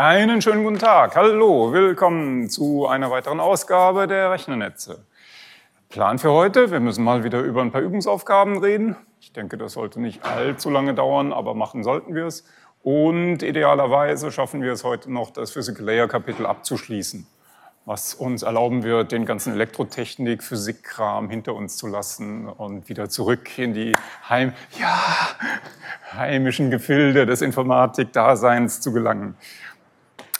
Einen schönen guten Tag. Hallo, willkommen zu einer weiteren Ausgabe der Rechnernetze. Plan für heute, wir müssen mal wieder über ein paar Übungsaufgaben reden. Ich denke, das sollte nicht allzu lange dauern, aber machen sollten wir es. Und idealerweise schaffen wir es heute noch, das Physical Layer Kapitel abzuschließen, was uns erlauben wird, den ganzen Elektrotechnik, Physikkram hinter uns zu lassen und wieder zurück in die Heim ja, heimischen Gefilde des Informatikdaseins zu gelangen.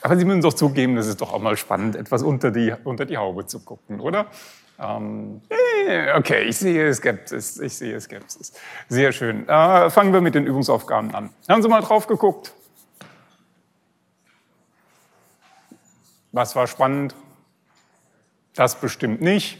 Aber Sie müssen doch zugeben, es ist doch auch mal spannend, etwas unter die, unter die Haube zu gucken, oder? Ähm, äh, okay, ich sehe Skepsis. Ich sehe Skepsis. Sehr schön. Äh, fangen wir mit den Übungsaufgaben an. Haben Sie mal drauf geguckt? Was war spannend? Das bestimmt nicht.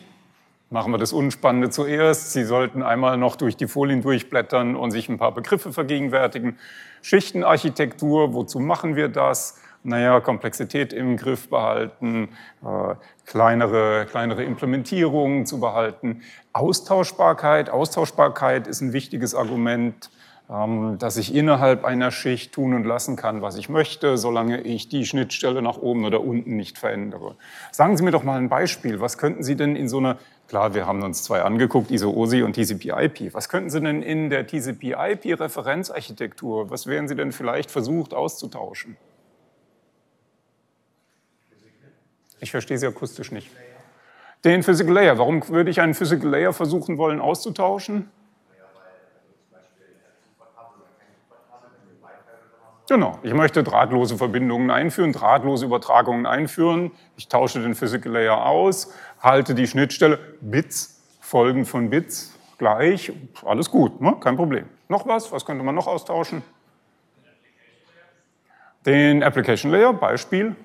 Machen wir das Unspannende zuerst. Sie sollten einmal noch durch die Folien durchblättern und sich ein paar Begriffe vergegenwärtigen. Schichtenarchitektur, wozu machen wir das? Naja, Komplexität im Griff behalten, äh, kleinere, kleinere Implementierungen zu behalten. Austauschbarkeit, Austauschbarkeit ist ein wichtiges Argument, ähm, dass ich innerhalb einer Schicht tun und lassen kann, was ich möchte, solange ich die Schnittstelle nach oben oder unten nicht verändere. Sagen Sie mir doch mal ein Beispiel. Was könnten Sie denn in so einer, klar, wir haben uns zwei angeguckt, ISO-OSI und TCP/IP. Was könnten Sie denn in der TCP/IP-Referenzarchitektur, was wären Sie denn vielleicht versucht auszutauschen? Ich verstehe Sie akustisch nicht. Den Physical Layer. Warum würde ich einen Physical Layer versuchen wollen auszutauschen? Genau, ich möchte drahtlose Verbindungen einführen, drahtlose Übertragungen einführen. Ich tausche den Physical Layer aus, halte die Schnittstelle Bits, Folgen von Bits gleich. Alles gut, ne? kein Problem. Noch was? Was könnte man noch austauschen? Den Application Layer, Beispiel.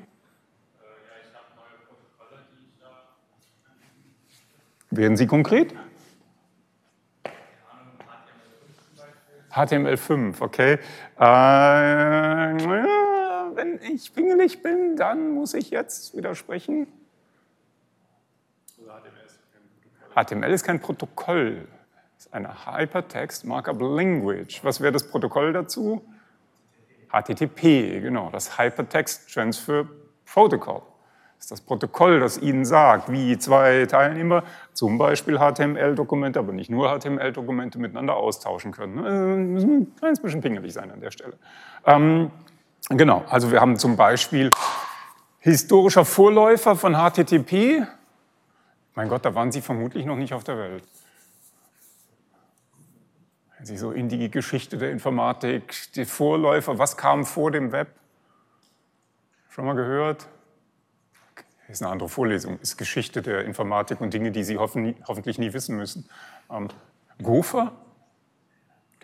Werden Sie konkret? HTML5, okay. Äh, wenn ich pingelig bin, dann muss ich jetzt widersprechen. HTML ist kein Protokoll. Es ist eine Hypertext Markup Language. Was wäre das Protokoll dazu? HTTP, genau, das Hypertext Transfer Protocol ist das Protokoll, das Ihnen sagt, wie zwei Teilnehmer zum Beispiel HTML-Dokumente, aber nicht nur HTML-Dokumente miteinander austauschen können. Äh, müssen ein kleines bisschen pingelig sein an der Stelle. Ähm, genau, also wir haben zum Beispiel historischer Vorläufer von HTTP. Mein Gott, da waren Sie vermutlich noch nicht auf der Welt. Wenn Sie so in die Geschichte der Informatik, die Vorläufer, was kam vor dem Web? Schon mal gehört? Ist eine andere Vorlesung, ist Geschichte der Informatik und Dinge, die Sie hoffen, hoffentlich nie wissen müssen. Ähm, Gopher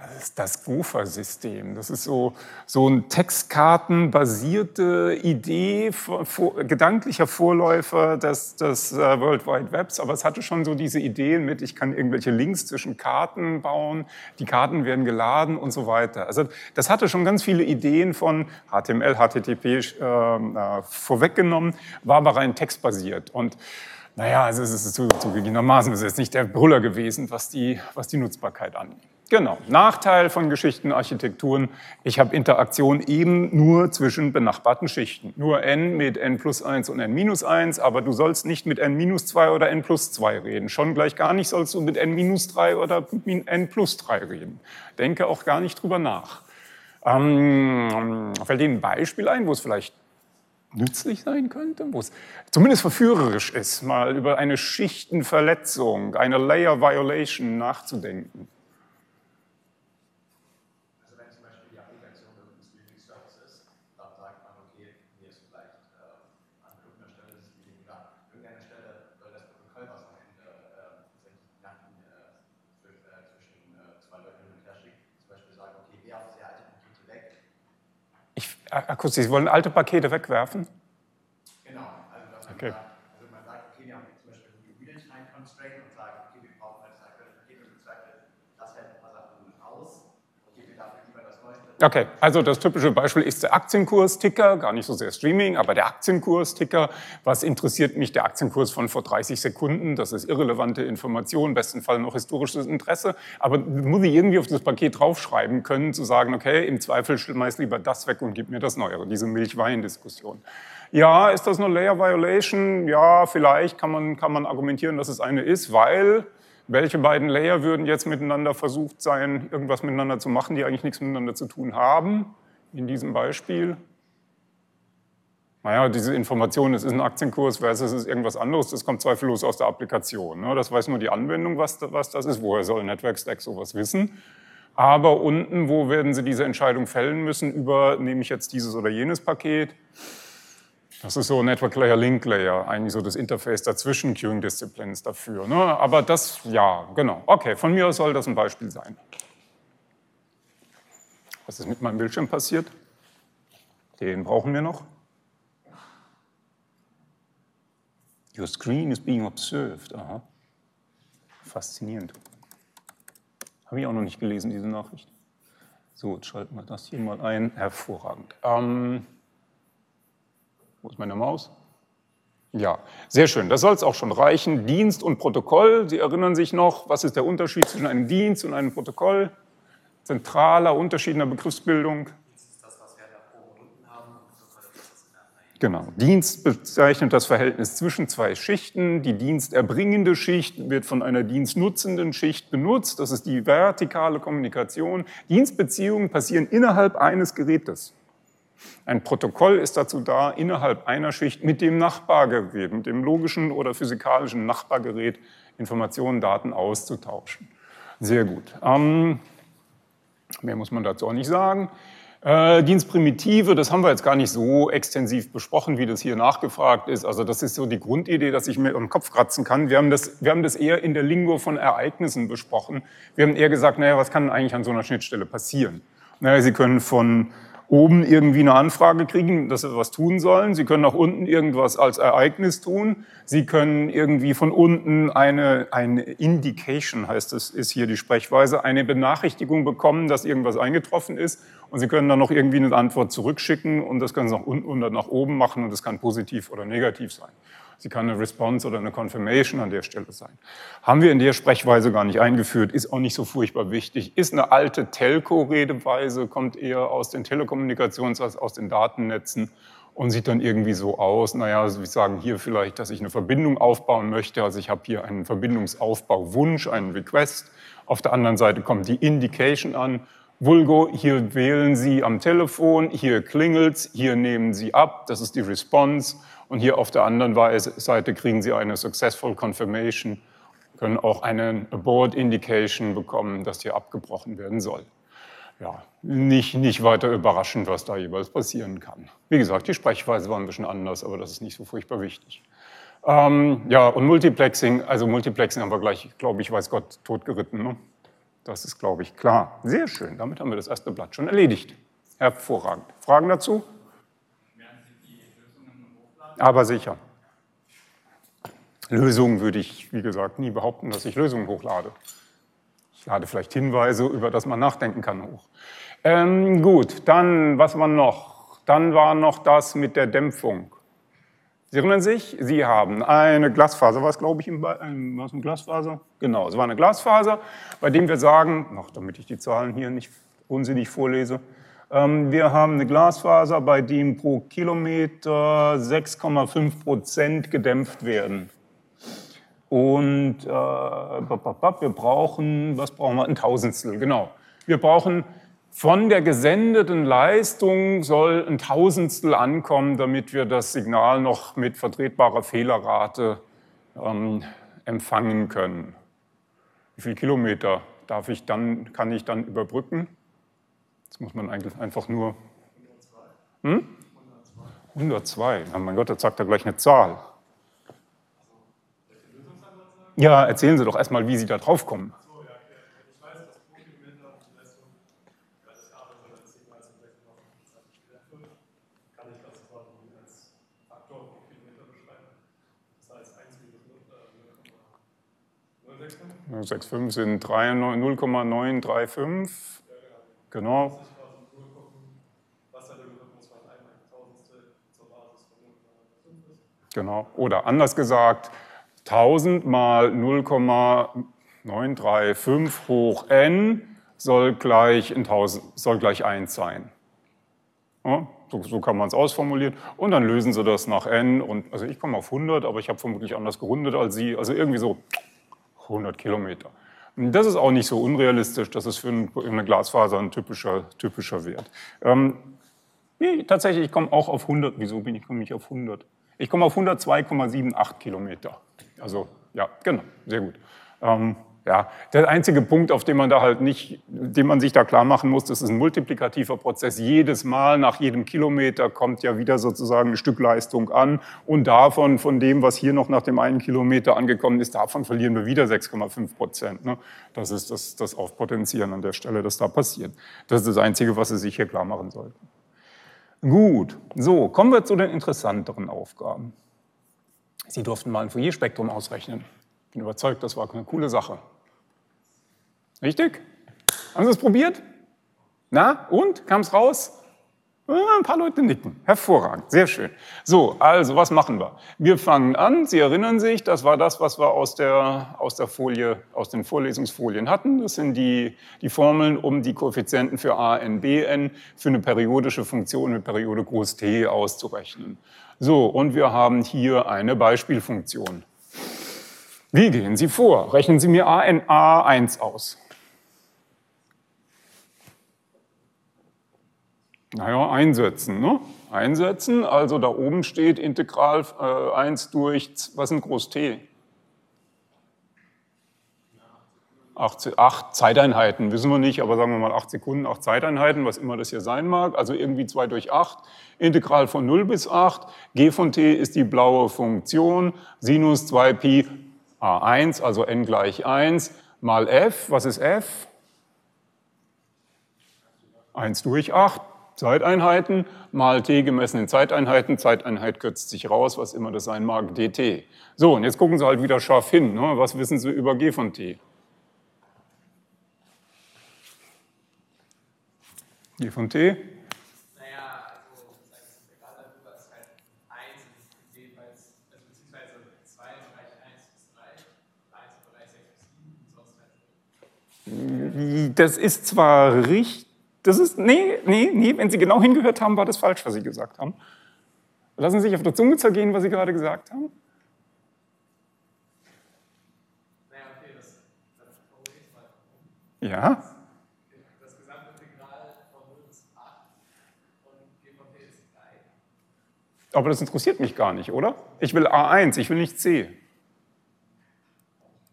das ist das Gopher-System. Das ist so, so ein textkartenbasierte Idee, vor, gedanklicher Vorläufer des, des uh, World Wide Webs. Aber es hatte schon so diese Ideen mit, ich kann irgendwelche Links zwischen Karten bauen, die Karten werden geladen und so weiter. Also das hatte schon ganz viele Ideen von HTML, HTTP äh, äh, vorweggenommen, war aber rein textbasiert. Und naja, also es ist zugegebenermaßen, es ist jetzt nicht der Brüller gewesen, was die, was die Nutzbarkeit angeht. Genau. Nachteil von Geschichtenarchitekturen, ich habe Interaktion eben nur zwischen benachbarten Schichten. Nur n mit n plus 1 und n minus 1, aber du sollst nicht mit n minus 2 oder n plus 2 reden. Schon gleich gar nicht sollst du mit n minus 3 oder n plus 3 reden. Denke auch gar nicht drüber nach. Ähm, fällt Ihnen ein Beispiel ein, wo es vielleicht nützlich sein könnte, wo es zumindest verführerisch ist, mal über eine Schichtenverletzung, eine Layer Violation nachzudenken? Akustisch, Sie wollen alte Pakete wegwerfen? Genau, also dass man, okay. sagt, also man sagt, okay, wir haben zum Beispiel ein Reading Constraint und sagen, okay, wir brauchen halt das aktuelle Paket und im Zweifel das hält ein paar Sachen aus. Okay, also das typische Beispiel ist der Aktienkurs-Ticker, gar nicht so sehr Streaming, aber der Aktienkurs-Ticker. Was interessiert mich der Aktienkurs von vor 30 Sekunden? Das ist irrelevante Information, besten Fall noch historisches Interesse. Aber muss ich irgendwie auf das Paket draufschreiben können, zu sagen, okay, im Zweifel schmeiß lieber das weg und gib mir das Neuere, diese Milch-Wein-Diskussion. Ja, ist das eine Layer Violation? Ja, vielleicht kann man, kann man argumentieren, dass es eine ist, weil welche beiden Layer würden jetzt miteinander versucht sein, irgendwas miteinander zu machen, die eigentlich nichts miteinander zu tun haben, in diesem Beispiel? Naja, diese Information, es ist ein Aktienkurs versus es ist irgendwas anderes, das kommt zweifellos aus der Applikation. Ne? Das weiß nur die Anwendung, was das ist. Woher soll Network Stack sowas wissen? Aber unten, wo werden Sie diese Entscheidung fällen müssen über, nehme ich jetzt dieses oder jenes Paket? Das ist so Network Layer, Link Layer, eigentlich so das Interface dazwischen, Queuing Disciplines dafür. Ne? Aber das, ja, genau. Okay, von mir aus soll das ein Beispiel sein. Was ist mit meinem Bildschirm passiert? Den brauchen wir noch. Your screen is being observed. Aha. Faszinierend. Habe ich auch noch nicht gelesen, diese Nachricht. So, jetzt schalten wir das hier mal ein. Hervorragend. Ähm, wo ist meine Maus? Ja, sehr schön. Das soll es auch schon reichen. Dienst und Protokoll. Sie erinnern sich noch, was ist der Unterschied zwischen einem Dienst und einem Protokoll? Zentraler Unterschied in der Begriffsbildung. Genau. Dienst bezeichnet das Verhältnis zwischen zwei Schichten. Die diensterbringende Schicht wird von einer dienstnutzenden Schicht benutzt. Das ist die vertikale Kommunikation. Dienstbeziehungen passieren innerhalb eines Gerätes. Ein Protokoll ist dazu da, innerhalb einer Schicht mit dem Nachbargerät, mit dem logischen oder physikalischen Nachbargerät Informationen, Daten auszutauschen. Sehr gut. Ähm, mehr muss man dazu auch nicht sagen. Äh, Dienstprimitive, das haben wir jetzt gar nicht so extensiv besprochen, wie das hier nachgefragt ist. Also das ist so die Grundidee, dass ich mir im Kopf kratzen kann. Wir haben das, wir haben das eher in der Lingo von Ereignissen besprochen. Wir haben eher gesagt, naja, was kann eigentlich an so einer Schnittstelle passieren? Naja, Sie können von oben irgendwie eine Anfrage kriegen, dass sie was tun sollen. Sie können auch unten irgendwas als Ereignis tun. Sie können irgendwie von unten eine, eine Indication, heißt es, ist hier die Sprechweise, eine Benachrichtigung bekommen, dass irgendwas eingetroffen ist. Und Sie können dann noch irgendwie eine Antwort zurückschicken und das können Sie nach unten oder nach oben machen und das kann positiv oder negativ sein. Sie kann eine Response oder eine Confirmation an der Stelle sein. Haben wir in der Sprechweise gar nicht eingeführt, ist auch nicht so furchtbar wichtig. Ist eine alte Telco-Redeweise, kommt eher aus den Telekommunikations- als aus den Datennetzen und sieht dann irgendwie so aus, naja, also sagen hier vielleicht, dass ich eine Verbindung aufbauen möchte. Also ich habe hier einen Verbindungsaufbauwunsch, einen Request. Auf der anderen Seite kommt die Indication an. Vulgo, hier wählen Sie am Telefon, hier klingelt's, hier nehmen Sie ab, das ist die Response. Und hier auf der anderen Seite kriegen Sie eine Successful Confirmation, können auch eine Abort Indication bekommen, dass hier abgebrochen werden soll. Ja, nicht, nicht weiter überraschend, was da jeweils passieren kann. Wie gesagt, die Sprechweise war ein bisschen anders, aber das ist nicht so furchtbar wichtig. Ähm, ja, und Multiplexing, also Multiplexing haben wir gleich, glaube ich, weiß Gott, totgeritten. Ne? Das ist, glaube ich, klar. Sehr schön, damit haben wir das erste Blatt schon erledigt. Hervorragend. Fragen dazu? aber sicher. Lösungen würde ich, wie gesagt, nie behaupten, dass ich Lösungen hochlade. Ich lade vielleicht Hinweise, über das man nachdenken kann, hoch. Ähm, gut, dann, was war noch? Dann war noch das mit der Dämpfung. Sie erinnern sich, Sie haben eine Glasfaser, was glaube ich, ähm, was eine Glasfaser? Genau, es war eine Glasfaser, bei dem wir sagen, noch damit ich die Zahlen hier nicht unsinnig vorlese, ähm, wir haben eine Glasfaser, bei dem pro Kilometer 6,5 Prozent gedämpft werden. Und äh, wir brauchen, was brauchen wir? Ein Tausendstel, genau. Wir brauchen von der gesendeten Leistung soll ein Tausendstel ankommen, damit wir das Signal noch mit vertretbarer Fehlerrate ähm, empfangen können. Wie viele Kilometer darf ich dann, kann ich dann überbrücken? Jetzt muss man eigentlich einfach nur. 102. Hm? 102. Oh mein Gott, jetzt sagt er gleich eine Zahl. Ja, erzählen Sie doch erstmal, wie Sie da drauf kommen. 565 sind 0,935. Genau. Genau. Oder anders gesagt, 1000 mal 0,935 hoch n soll gleich, 1000, soll gleich 1 sein. Ja, so, so, kann man es ausformulieren. Und dann lösen Sie das nach n. Und, also ich komme auf 100, aber ich habe vermutlich anders gerundet als Sie. Also irgendwie so 100 Kilometer. Das ist auch nicht so unrealistisch. Das ist für eine Glasfaser ein typischer, typischer Wert. Ähm, nee, tatsächlich, ich komme auch auf 100. Wieso bin ich, komme ich auf 100? Ich komme auf 102,78 Kilometer. Also ja, genau, sehr gut. Ähm, ja, der einzige Punkt, auf den man da halt nicht, den man sich da klar machen muss, das ist ein multiplikativer Prozess. Jedes Mal nach jedem Kilometer kommt ja wieder sozusagen eine Stückleistung an und davon, von dem, was hier noch nach dem einen Kilometer angekommen ist, davon verlieren wir wieder 6,5 Prozent. Ne? Das ist das, das Aufpotenzieren an der Stelle, das da passiert. Das ist das Einzige, was Sie sich hier klar machen sollten. Gut, so, kommen wir zu den interessanteren Aufgaben. Sie durften mal ein Fourier-Spektrum ausrechnen. Ich bin überzeugt, das war eine coole Sache. Richtig? Haben Sie es probiert? Na, und? Kam es raus? ein paar Leute nicken. Hervorragend, sehr schön. So, also was machen wir? Wir fangen an. Sie erinnern sich, das war das, was wir aus der, aus der Folie, aus den Vorlesungsfolien hatten. Das sind die, die Formeln, um die Koeffizienten für a, n, b, n für eine periodische Funktion mit Periode groß t auszurechnen. So, und wir haben hier eine Beispielfunktion. Wie gehen Sie vor? Rechnen Sie mir a, n, a1 aus. Naja, einsetzen. Ne? Einsetzen, also da oben steht Integral äh, 1 durch, was ist groß t? 8, 8 Zeiteinheiten, wissen wir nicht, aber sagen wir mal 8 Sekunden, 8 Zeiteinheiten, was immer das hier sein mag, also irgendwie 2 durch 8, Integral von 0 bis 8, g von t ist die blaue Funktion, Sinus 2pi a1, also n gleich 1, mal f, was ist f? 1 durch 8, Zeiteinheiten mal t gemessen in Zeiteinheiten. Zeiteinheit kürzt sich raus, was immer das sein mag, dt. So, und jetzt gucken Sie halt wieder scharf hin. Ne? Was wissen Sie über g von t? G von t? Naja, also das Integral darüber ist halt 1 jeweils, also beziehungsweise 2 Bereich 1 bis 3, 1 Bereich 6 bis 7 und sonst halt. Das ist zwar richtig, das ist, nee, nee, nee, wenn Sie genau hingehört haben, war das falsch, was Sie gesagt haben. Lassen Sie sich auf der Zunge zergehen, was Sie gerade gesagt haben. Ja. Das Gesamtintegral von 0 bis 8 und g von t ist 3. Aber das interessiert mich gar nicht, oder? Ich will A1, ich will nicht C.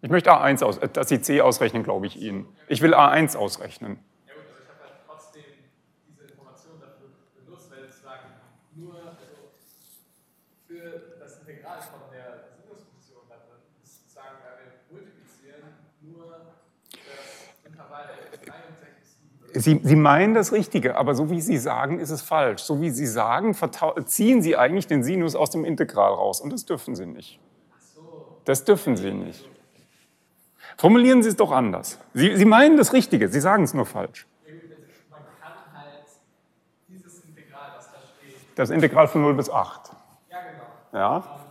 Ich möchte A1 aus, äh, dass Sie C ausrechnen, glaube ich Ihnen. Ich will A1 ausrechnen. Sie, Sie meinen das Richtige, aber so wie Sie sagen, ist es falsch. So wie Sie sagen, ziehen Sie eigentlich den Sinus aus dem Integral raus. Und das dürfen Sie nicht. Das dürfen Sie nicht. Formulieren Sie es doch anders. Sie, Sie meinen das Richtige, Sie sagen es nur falsch. Man kann halt dieses Integral, das da steht. Das Integral von 0 bis 8. Ja, genau. Ja.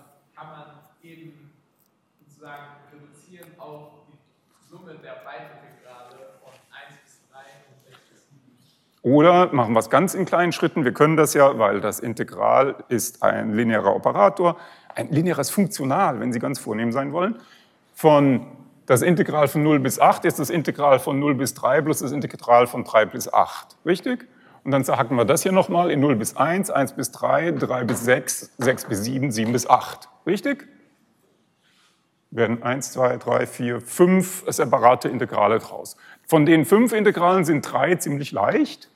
Oder machen wir es ganz in kleinen Schritten. Wir können das ja, weil das Integral ist ein linearer Operator, ein lineares Funktional, wenn Sie ganz vornehm sein wollen. Von das Integral von 0 bis 8 ist das Integral von 0 bis 3 plus das Integral von 3 bis 8. Richtig? Und dann hacken wir das hier nochmal in 0 bis 1, 1 bis 3, 3 bis 6, 6 bis 7, 7 bis 8. Richtig? Werden 1, 2, 3, 4, 5 separate Integrale draus. Von den fünf Integralen sind drei ziemlich leicht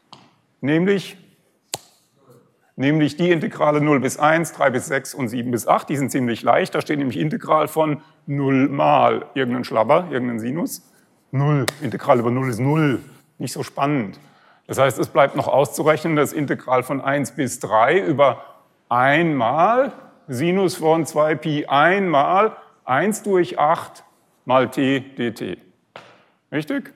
nämlich, nämlich die Integrale 0 bis 1, 3 bis 6 und 7 bis 8. Die sind ziemlich leicht. Da steht nämlich Integral von 0 mal irgendein Schlabber, irgendein Sinus. 0. Integral über 0 ist 0. Nicht so spannend. Das heißt, es bleibt noch auszurechnen, das Integral von 1 bis 3 über 1 mal Sinus von 2pi 1 mal 1 durch 8 mal t dt. Richtig?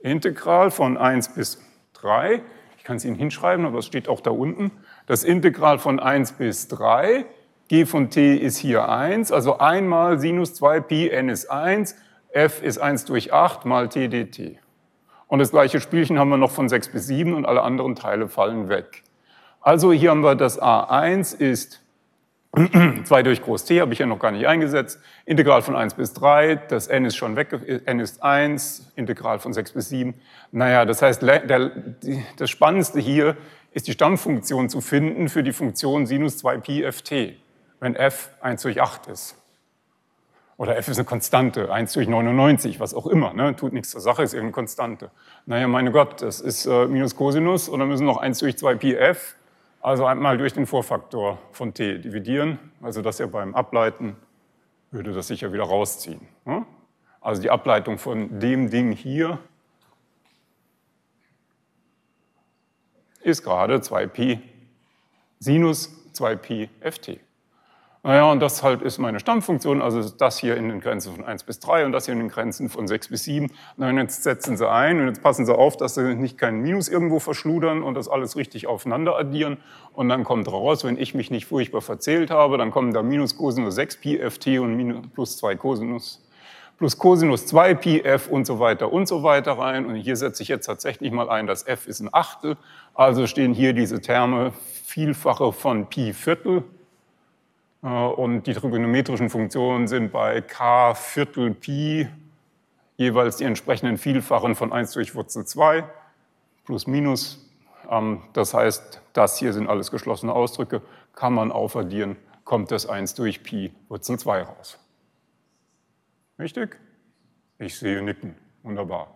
Integral von 1 bis 3 ich kann es Ihnen hinschreiben, aber es steht auch da unten. Das Integral von 1 bis 3 g von t ist hier 1, also einmal Sinus 2pi n ist 1, f ist 1 durch 8 mal t dt. Und das gleiche Spielchen haben wir noch von 6 bis 7 und alle anderen Teile fallen weg. Also hier haben wir das a1 ist 2 durch Groß T, habe ich ja noch gar nicht eingesetzt. Integral von 1 bis 3, das n ist schon weg, n ist 1, Integral von 6 bis 7. Naja, das heißt, der, das Spannendste hier ist die Stammfunktion zu finden für die Funktion Sinus 2pi ft, wenn f 1 durch 8 ist. Oder f ist eine Konstante, 1 durch 99, was auch immer, ne? tut nichts zur Sache, ist irgendeine Konstante. Naja, meine Gott, das ist äh, minus Cosinus und dann müssen noch 1 durch 2 Pi f, also einmal durch den Vorfaktor von t dividieren, also das ja beim Ableiten würde das sicher wieder rausziehen. Ne? Also die Ableitung von dem Ding hier ist gerade 2Pi Sinus 2Pi ft. Naja, und das halt ist meine Stammfunktion, also das hier in den Grenzen von 1 bis 3 und das hier in den Grenzen von 6 bis 7. Na, und jetzt setzen sie ein und jetzt passen sie auf, dass sie nicht keinen Minus irgendwo verschludern und das alles richtig aufeinander addieren. Und dann kommt raus, wenn ich mich nicht furchtbar verzählt habe, dann kommen da minus Cosinus 6 Pi ft und minus plus 2 Cosinus plus Cosinus 2 Pi f und so weiter und so weiter rein. Und hier setze ich jetzt tatsächlich mal ein, dass f ist ein Achtel. Also stehen hier diese Terme Vielfache von Pi Viertel und die trigonometrischen Funktionen sind bei k Viertel Pi jeweils die entsprechenden Vielfachen von 1 durch Wurzel 2 plus minus. Ähm, das heißt, das hier sind alles geschlossene Ausdrücke, kann man aufaddieren, kommt das 1 durch Pi Wurzel 2 raus. Richtig? Ich sehe Nicken. Wunderbar.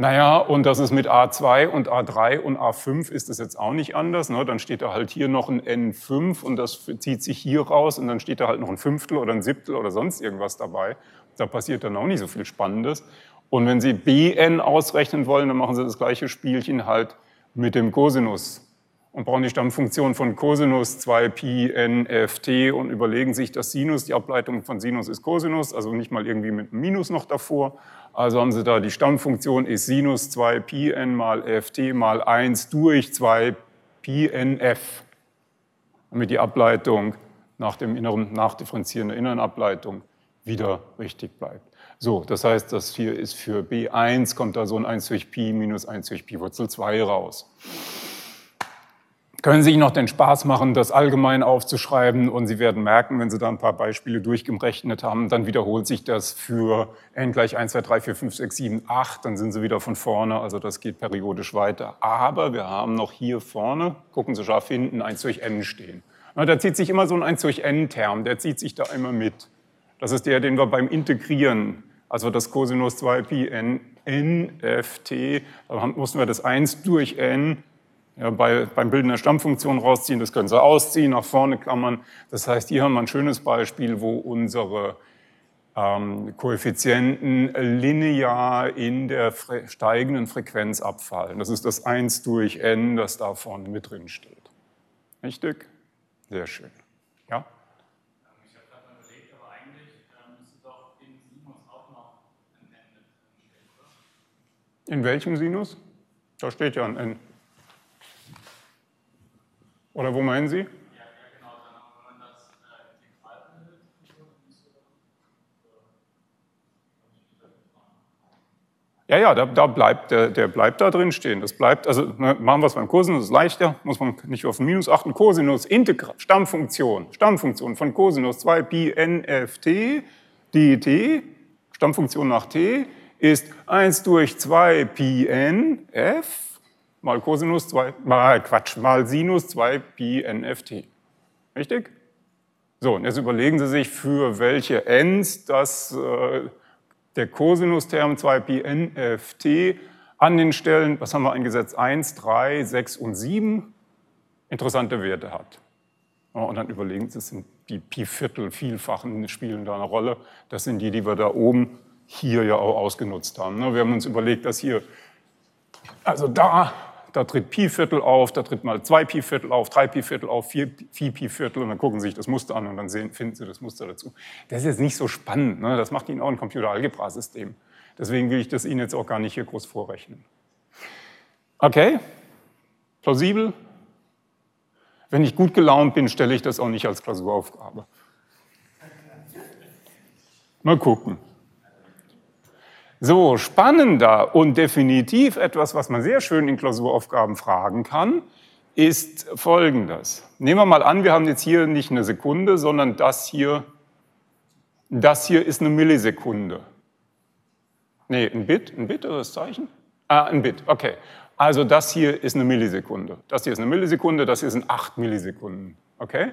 Naja, und das ist mit A2 und A3 und A5 ist es jetzt auch nicht anders. Ne? Dann steht da halt hier noch ein N5 und das zieht sich hier raus und dann steht da halt noch ein Fünftel oder ein Siebtel oder sonst irgendwas dabei. Da passiert dann auch nicht so viel Spannendes. Und wenn Sie Bn ausrechnen wollen, dann machen Sie das gleiche Spielchen halt mit dem Cosinus und brauchen die Stammfunktion von Cosinus 2 Pi n f t und überlegen sich das Sinus, die Ableitung von Sinus ist Cosinus, also nicht mal irgendwie mit einem Minus noch davor. Also haben Sie da die Stammfunktion ist Sinus 2 Pi n mal f t mal 1 durch 2 Pi n f, damit die Ableitung nach dem inneren, nachdifferenzieren der inneren Ableitung wieder richtig bleibt. So, das heißt, das hier ist für B1, kommt da so ein 1 durch Pi minus 1 durch Pi Wurzel 2 raus können Sie sich noch den Spaß machen, das allgemein aufzuschreiben und Sie werden merken, wenn Sie da ein paar Beispiele durchgerechnet haben, dann wiederholt sich das für n gleich 1, 2, 3, 4, 5, 6, 7, 8, dann sind Sie wieder von vorne, also das geht periodisch weiter. Aber wir haben noch hier vorne, gucken Sie scharf hinten, 1 durch n stehen. da zieht sich immer so ein 1 durch n-Term, der zieht sich da immer mit. Das ist der, den wir beim Integrieren, also das Cosinus 2 Pi n, n f t, da mussten wir das 1 durch n ja, bei, beim Bilden der Stammfunktion rausziehen. Das können Sie ausziehen, nach vorne klammern. Das heißt, hier haben wir ein schönes Beispiel, wo unsere ähm, Koeffizienten linear in der steigenden Frequenz abfallen. Das ist das 1 durch n, das da vorne mit drin steht. Richtig? Sehr schön. Ja? Ich habe gerade mal überlegt, aber eigentlich müsste doch in Sinus auch noch ein n mit drin stehen? In welchem Sinus? Da steht ja ein n. Oder wo meinen Sie? Ja, Ja, da, da bleibt, der, der, bleibt da drin stehen. Das bleibt, also ne, machen wir es beim Cosinus, ist leichter, muss man nicht auf Minus achten. Cosinus, Integral, Stammfunktion, Stammfunktion von Cosinus 2 Pi n f t dt, Stammfunktion nach t, ist 1 durch 2 Pi n f mal Cosinus 2, mal Quatsch, mal Sinus 2 Pi nft. Richtig? So, und jetzt überlegen Sie sich, für welche n's das, äh, der Cosinus-Term 2 Pi nft an den Stellen, was haben wir eingesetzt, 1, 3, 6 und 7 interessante Werte hat. Und dann überlegen Sie, sind die Pi-Viertel, Vielfachen spielen da eine Rolle. Das sind die, die wir da oben hier ja auch ausgenutzt haben. Ne? Wir haben uns überlegt, dass hier, also da da tritt Pi-Viertel auf, da tritt mal zwei Pi-Viertel auf, drei Pi-Viertel auf, vier, vier Pi-Viertel und dann gucken Sie sich das Muster an und dann sehen, finden Sie das Muster dazu. Das ist jetzt nicht so spannend, ne? das macht Ihnen auch ein Computeralgebra-System. Deswegen will ich das Ihnen jetzt auch gar nicht hier groß vorrechnen. Okay, plausibel? Wenn ich gut gelaunt bin, stelle ich das auch nicht als Klausuraufgabe. Mal gucken. So, spannender und definitiv etwas, was man sehr schön in Klausuraufgaben fragen kann, ist folgendes. Nehmen wir mal an, wir haben jetzt hier nicht eine Sekunde, sondern das hier, das hier ist eine Millisekunde. Nee, ein Bit, ein Bit oder das Zeichen? Ah, ein Bit, okay. Also das hier ist eine Millisekunde. Das hier ist eine Millisekunde, das hier sind acht Millisekunden. Okay?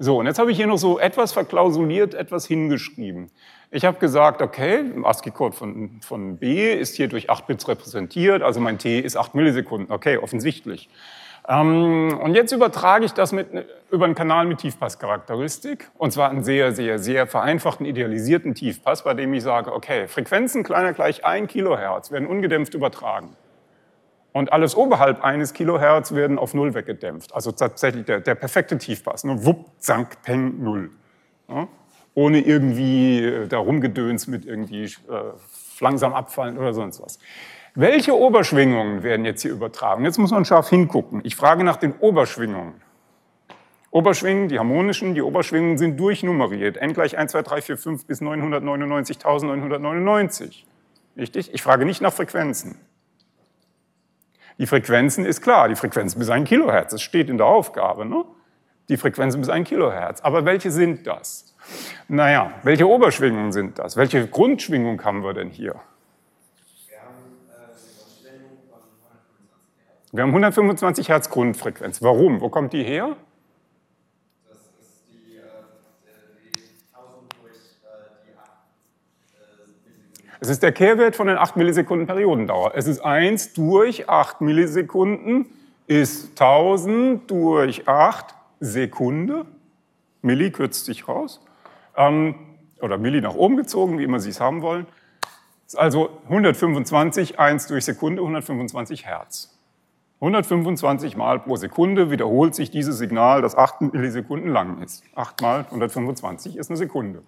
So, und jetzt habe ich hier noch so etwas verklausuliert, etwas hingeschrieben. Ich habe gesagt, okay, ASCII-Code von, von B ist hier durch 8 Bits repräsentiert, also mein T ist 8 Millisekunden. Okay, offensichtlich. Ähm, und jetzt übertrage ich das mit, über einen Kanal mit Tiefpasscharakteristik, und zwar einen sehr, sehr, sehr vereinfachten, idealisierten Tiefpass, bei dem ich sage, okay, Frequenzen kleiner gleich 1 Kilohertz werden ungedämpft übertragen. Und alles oberhalb eines Kilohertz werden auf Null weggedämpft. Also tatsächlich der, der perfekte Tiefpass. Nur wupp, zank, peng, Null. Ja? Ohne irgendwie äh, da rumgedöns mit irgendwie äh, langsam abfallen oder sonst was. Welche Oberschwingungen werden jetzt hier übertragen? Jetzt muss man scharf hingucken. Ich frage nach den Oberschwingungen. Oberschwingen, die harmonischen, die Oberschwingungen sind durchnummeriert. n gleich 1, 2, 3, 4, 5 bis 999.999. Richtig? Ich frage nicht nach Frequenzen. Die Frequenzen ist klar, die Frequenzen bis ein Kilohertz, das steht in der Aufgabe. Ne? Die Frequenzen bis ein Kilohertz. Aber welche sind das? Naja, welche Oberschwingungen sind das? Welche Grundschwingung haben wir denn hier? Wir haben 125 Hertz Grundfrequenz. Warum? Wo kommt die her? Es ist der Kehrwert von den 8 Millisekunden Periodendauer. Es ist 1 durch 8 Millisekunden ist 1000 durch 8 Sekunde. Milli kürzt sich raus. Ähm, oder Milli nach oben gezogen, wie immer Sie es haben wollen. Ist also 125, 1 durch Sekunde, 125 Hertz. 125 Mal pro Sekunde wiederholt sich dieses Signal, das 8 Millisekunden lang ist. 8 mal 125 ist eine Sekunde.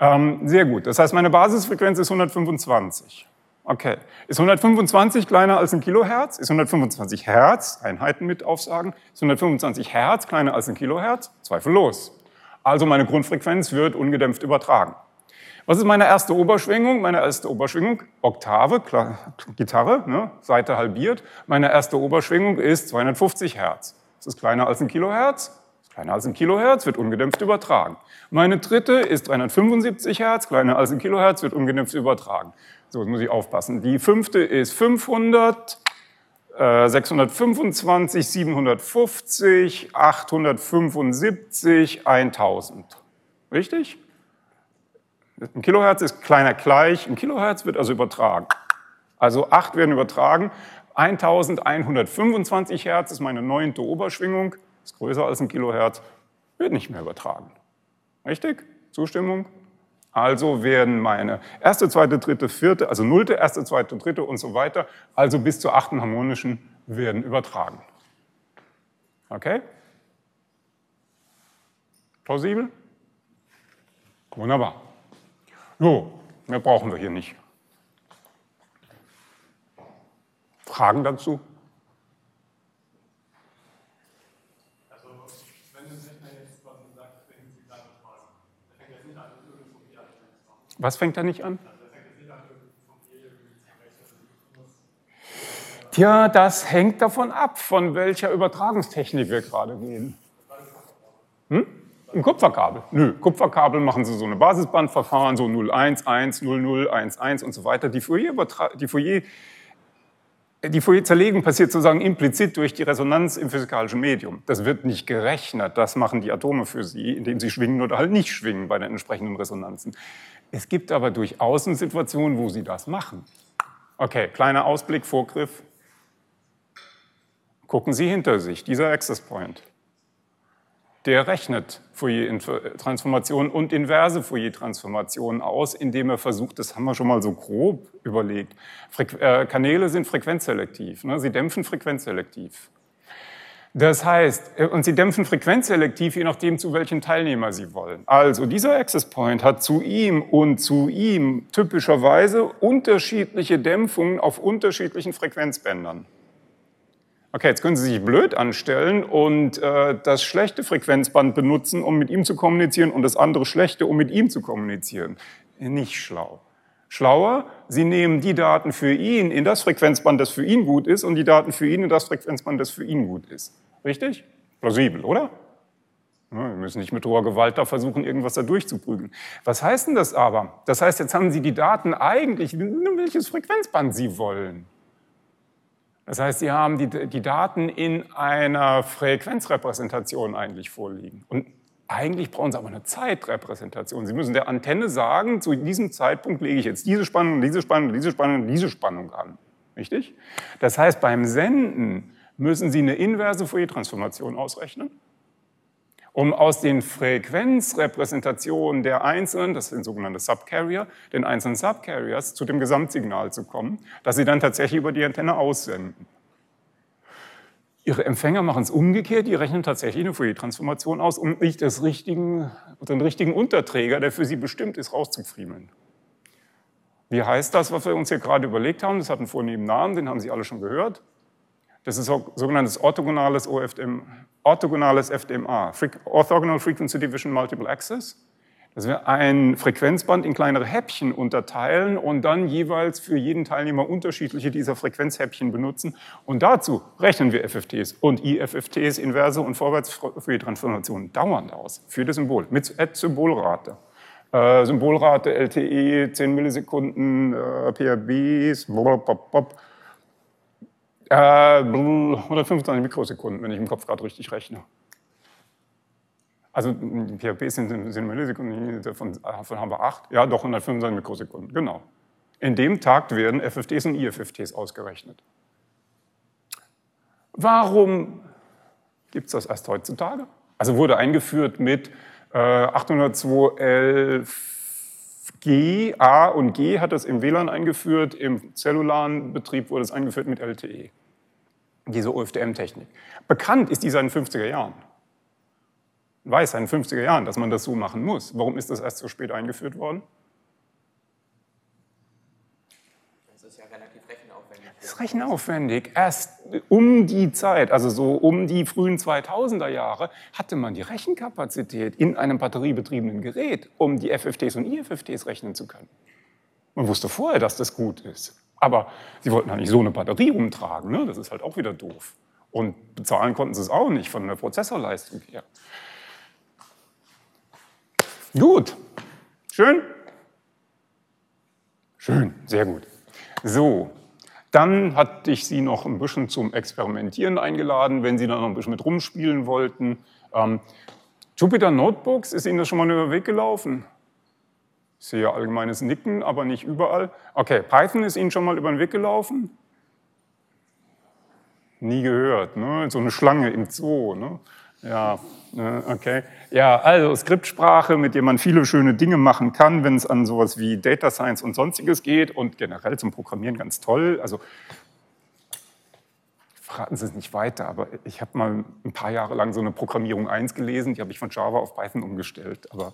Ähm, sehr gut. Das heißt, meine Basisfrequenz ist 125. Okay. Ist 125 kleiner als ein Kilohertz? Ist 125 Hertz, Einheiten mit aufsagen, ist 125 Hertz kleiner als ein Kilohertz? Zweifellos. Also meine Grundfrequenz wird ungedämpft übertragen. Was ist meine erste Oberschwingung? Meine erste Oberschwingung, Oktave, klar, Gitarre, ne, Seite halbiert. Meine erste Oberschwingung ist 250 Hertz. Das ist kleiner als ein Kilohertz. Kleiner als ein Kilohertz wird ungedämpft übertragen. Meine dritte ist 375 Hertz, kleiner als ein Kilohertz wird ungedämpft übertragen. So, jetzt muss ich aufpassen. Die fünfte ist 500, äh, 625, 750, 875, 1000. Richtig? Ein Kilohertz ist kleiner gleich, ein Kilohertz wird also übertragen. Also 8 werden übertragen. 1125 Hertz ist meine neunte Oberschwingung ist größer als ein Kilohertz, wird nicht mehr übertragen. Richtig? Zustimmung? Also werden meine erste, zweite, dritte, vierte, also nullte, erste, zweite, dritte und so weiter, also bis zur achten harmonischen, werden übertragen. Okay? Plausibel? Wunderbar. So, mehr brauchen wir hier nicht. Fragen dazu? Was fängt da nicht an? Tja, das hängt davon ab, von welcher Übertragungstechnik wir gerade gehen. Hm? Ein Kupferkabel? Nö, Kupferkabel machen Sie so eine Basisbandverfahren, so 011, 0011 und so weiter. Die Fourier, die Fourier die Fourier-Zerlegung passiert sozusagen implizit durch die Resonanz im physikalischen Medium. Das wird nicht gerechnet. Das machen die Atome für Sie, indem sie schwingen oder halt nicht schwingen bei den entsprechenden Resonanzen. Es gibt aber durchaus Situationen, wo Sie das machen. Okay, kleiner Ausblick, Vorgriff. Gucken Sie hinter sich, dieser Access Point der rechnet Fourier-Transformationen und inverse Fourier-Transformationen aus, indem er versucht, das haben wir schon mal so grob überlegt, Frequ äh, Kanäle sind frequenzselektiv, ne? sie dämpfen frequenzselektiv. Das heißt, äh, und sie dämpfen frequenzselektiv, je nachdem, zu welchem Teilnehmer sie wollen. Also dieser Access Point hat zu ihm und zu ihm typischerweise unterschiedliche Dämpfungen auf unterschiedlichen Frequenzbändern. Okay, jetzt können Sie sich blöd anstellen und äh, das schlechte Frequenzband benutzen, um mit ihm zu kommunizieren und das andere schlechte, um mit ihm zu kommunizieren. Nicht schlau. Schlauer, Sie nehmen die Daten für ihn in das Frequenzband, das für ihn gut ist, und die Daten für ihn in das Frequenzband, das für ihn gut ist. Richtig? Plausibel, oder? Wir müssen nicht mit hoher Gewalt da versuchen, irgendwas da durchzuprügeln. Was heißt denn das aber? Das heißt, jetzt haben Sie die Daten eigentlich, welches Frequenzband Sie wollen. Das heißt, Sie haben die, die Daten in einer Frequenzrepräsentation eigentlich vorliegen. Und eigentlich brauchen Sie aber eine Zeitrepräsentation. Sie müssen der Antenne sagen, zu diesem Zeitpunkt lege ich jetzt diese Spannung, diese Spannung, diese Spannung, diese Spannung an. Richtig? Das heißt, beim Senden müssen Sie eine inverse Fourier-Transformation ausrechnen, um aus den Frequenzrepräsentationen der einzelnen, das sind sogenannte Subcarrier, den einzelnen Subcarriers zu dem Gesamtsignal zu kommen, das Sie dann tatsächlich über die Antenne aussenden. Ihre Empfänger machen es umgekehrt, die rechnen tatsächlich eine Fourier-Transformation aus, um nicht das richtigen, den richtigen Unterträger, der für sie bestimmt ist, rauszufriemeln. Wie heißt das, was wir uns hier gerade überlegt haben? Das hat einen vornehmen Namen, den haben Sie alle schon gehört. Das ist sogenanntes orthogonales, OFDM, orthogonales FDMA, Orthogonal Frequency Division Multiple Access dass wir ein Frequenzband in kleinere Häppchen unterteilen und dann jeweils für jeden Teilnehmer unterschiedliche dieser Frequenzhäppchen benutzen. Und dazu rechnen wir FFTs und IFFTs, Inverse und Vorwärts für die Transformation dauernd aus, für das Symbol, mit Symbolrate. Äh, Symbolrate LTE, 10 Millisekunden, äh, PRBs, blub. Äh, 125 Mikrosekunden, wenn ich im Kopf gerade richtig rechne. Also PHP sind, sind Millisekunden, davon, davon haben wir acht, ja doch 125 Mikrosekunden, genau. In dem Takt werden FFTs und IFFTs ausgerechnet. Warum gibt es das erst heutzutage? Also wurde eingeführt mit äh, 802.11g, A und G hat das im WLAN eingeführt, im zellularen Betrieb wurde es eingeführt mit LTE, diese OFDM-Technik. Bekannt ist die seit den 50er Jahren weiß in den 50er Jahren, dass man das so machen muss. Warum ist das erst so spät eingeführt worden? Das ist ja relativ rechenaufwendig. Das ist rechenaufwendig. Erst um die Zeit, also so um die frühen 2000er Jahre, hatte man die Rechenkapazität in einem batteriebetriebenen Gerät, um die FFTs und IFFTs rechnen zu können. Man wusste vorher, dass das gut ist. Aber sie wollten halt nicht so eine Batterie umtragen. Ne? Das ist halt auch wieder doof. Und bezahlen konnten sie es auch nicht von der Prozessorleistung her. Gut. Schön? Schön, sehr gut. So, dann hatte ich Sie noch ein bisschen zum Experimentieren eingeladen, wenn Sie da noch ein bisschen mit rumspielen wollten. Ähm, Jupyter Notebooks, ist Ihnen das schon mal über den Weg gelaufen? Ich sehe allgemeines Nicken, aber nicht überall. Okay, Python ist Ihnen schon mal über den Weg gelaufen? Nie gehört, ne? so eine Schlange im Zoo. Ne? Ja, okay. Ja, also Skriptsprache, mit der man viele schöne Dinge machen kann, wenn es an sowas wie Data Science und sonstiges geht und generell zum Programmieren ganz toll. Also verraten Sie es nicht weiter, aber ich habe mal ein paar Jahre lang so eine Programmierung 1 gelesen, die habe ich von Java auf Python umgestellt, aber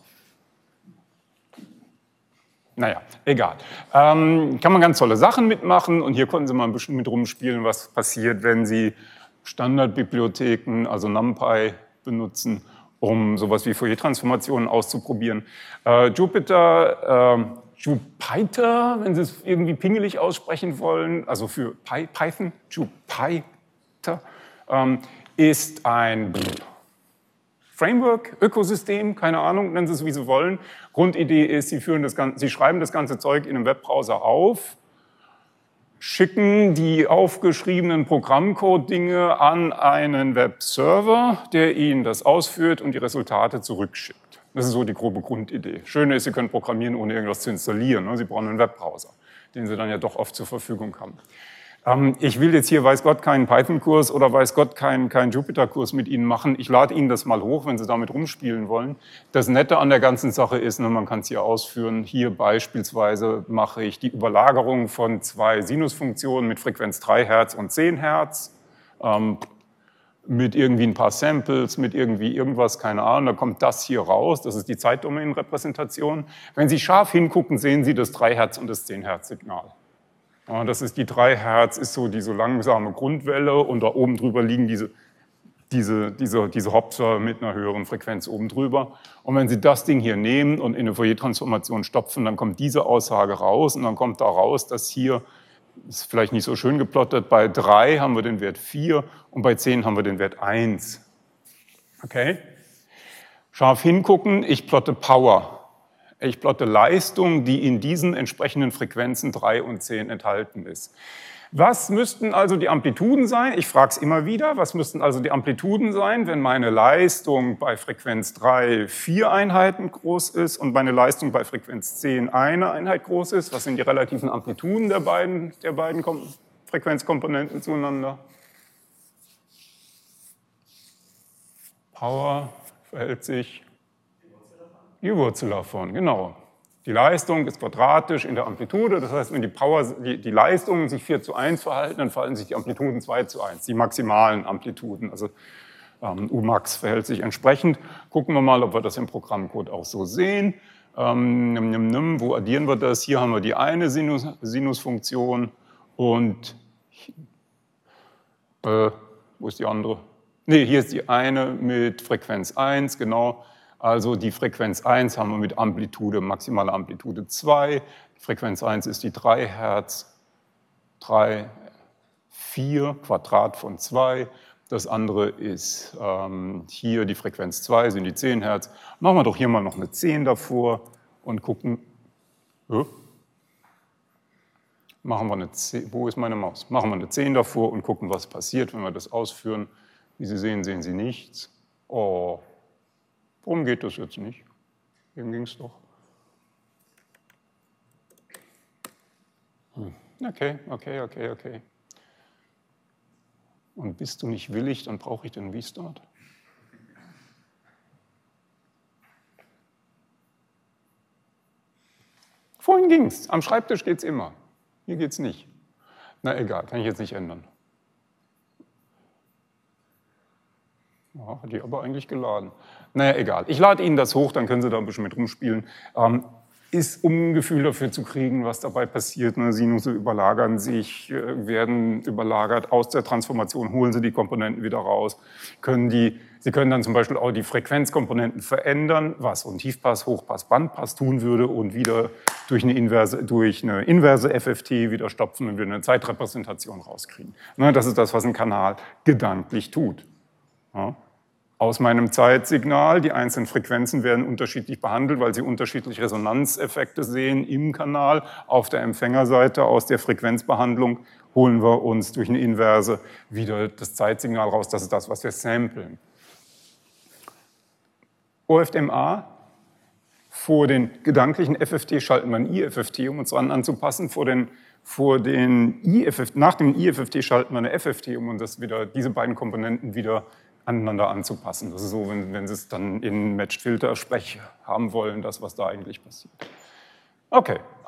naja, egal. Ähm, kann man ganz tolle Sachen mitmachen und hier konnten Sie mal ein bisschen mit rumspielen, was passiert, wenn Sie Standardbibliotheken, also NumPy, benutzen, um sowas wie Fourier-Transformationen auszuprobieren. Äh, Jupyter, äh, Jupyter, wenn Sie es irgendwie pingelig aussprechen wollen, also für Py Python, Jupyter, ähm, ist ein Framework, Ökosystem, keine Ahnung, nennen Sie es wie Sie wollen. Grundidee ist, Sie, führen das, Sie schreiben das ganze Zeug in einem Webbrowser auf, schicken die aufgeschriebenen Programmcode-Dinge an einen Webserver, der ihnen das ausführt und die Resultate zurückschickt. Das ist so die grobe Grundidee. Schöne ist, Sie können programmieren, ohne irgendwas zu installieren. Ne? Sie brauchen einen Webbrowser, den Sie dann ja doch oft zur Verfügung haben. Ähm, ich will jetzt hier, weiß Gott, keinen Python-Kurs oder weiß Gott, keinen, keinen Jupyter-Kurs mit Ihnen machen. Ich lade Ihnen das mal hoch, wenn Sie damit rumspielen wollen. Das Nette an der ganzen Sache ist, ne, man kann es hier ausführen. Hier beispielsweise mache ich die Überlagerung von zwei Sinusfunktionen mit Frequenz 3 Hertz und 10 Hertz. Ähm, mit irgendwie ein paar Samples, mit irgendwie irgendwas, keine Ahnung, da kommt das hier raus, das ist die Zeitdomänenrepräsentation. Wenn Sie scharf hingucken, sehen Sie das 3 Hertz und das 10 Hertz Signal. Ja, das ist die 3 Hertz, ist so diese langsame Grundwelle und da oben drüber liegen diese, diese, diese, diese Hopser mit einer höheren Frequenz oben drüber. Und wenn Sie das Ding hier nehmen und in eine Fourier-Transformation stopfen, dann kommt diese Aussage raus und dann kommt da raus, dass hier, ist vielleicht nicht so schön geplottet, bei 3 haben wir den Wert 4 und bei 10 haben wir den Wert 1. Okay? Scharf hingucken, ich plotte Power. Ich plotte Leistung, die in diesen entsprechenden Frequenzen 3 und 10 enthalten ist. Was müssten also die Amplituden sein? Ich frage es immer wieder. Was müssten also die Amplituden sein, wenn meine Leistung bei Frequenz 3 vier Einheiten groß ist und meine Leistung bei Frequenz 10 eine Einheit groß ist? Was sind die relativen Amplituden der beiden, der beiden Frequenzkomponenten zueinander? Power verhält sich die Wurzel davon, genau. Die Leistung ist quadratisch in der Amplitude, das heißt, wenn die, Power, die, die Leistungen sich 4 zu 1 verhalten, dann verhalten sich die Amplituden 2 zu 1, die maximalen Amplituden. Also ähm, Umax verhält sich entsprechend. Gucken wir mal, ob wir das im Programmcode auch so sehen. Ähm, nimm, nimm, nimm, wo addieren wir das? Hier haben wir die eine Sinus, Sinusfunktion und äh, wo ist die andere? Ne, hier ist die eine mit Frequenz 1, genau. Also die Frequenz 1 haben wir mit Amplitude, maximale Amplitude 2. Frequenz 1 ist die 3 Hertz, 3, 4 Quadrat von 2. Das andere ist ähm, hier die Frequenz 2, sind die 10 Hertz. Machen wir doch hier mal noch eine 10 davor und gucken. Oh. Machen wir eine 10, wo ist meine Maus? Machen wir eine 10 davor und gucken, was passiert, wenn wir das ausführen. Wie Sie sehen, sehen Sie nichts. Oh, Warum geht das jetzt nicht? Eben ging es doch. Hm. Okay, okay, okay, okay. Und bist du nicht willig, dann brauche ich den Restart. Vorhin es. Am Schreibtisch geht es immer. Hier geht es nicht. Na egal, kann ich jetzt nicht ändern. Ja, hat die aber eigentlich geladen. Naja, egal. Ich lade Ihnen das hoch, dann können Sie da ein bisschen mit rumspielen. Ähm, ist, um ein Gefühl dafür zu kriegen, was dabei passiert. Ne? Sinusse überlagern sich, äh, werden überlagert aus der Transformation, holen Sie die Komponenten wieder raus. Können die, Sie können dann zum Beispiel auch die Frequenzkomponenten verändern, was so ein Tiefpass, Hochpass, Bandpass tun würde und wieder durch eine inverse, durch eine inverse FFT wieder stopfen und wieder eine Zeitrepräsentation rauskriegen. Ne? Das ist das, was ein Kanal gedanklich tut. Ja? Aus meinem Zeitsignal. Die einzelnen Frequenzen werden unterschiedlich behandelt, weil sie unterschiedliche Resonanzeffekte sehen im Kanal. Auf der Empfängerseite aus der Frequenzbehandlung holen wir uns durch eine Inverse wieder das Zeitsignal raus. Das ist das, was wir samplen. OFDMA, vor den gedanklichen FFT schalten wir ein IFFT, um uns daran anzupassen. Vor den, vor den IFFT, nach dem IFFT schalten wir eine FFT, um uns das wieder, diese beiden Komponenten wieder aneinander anzupassen. Das ist so, wenn, wenn Sie es dann in Matched Filter Sprech haben wollen, das, was da eigentlich passiert. Okay,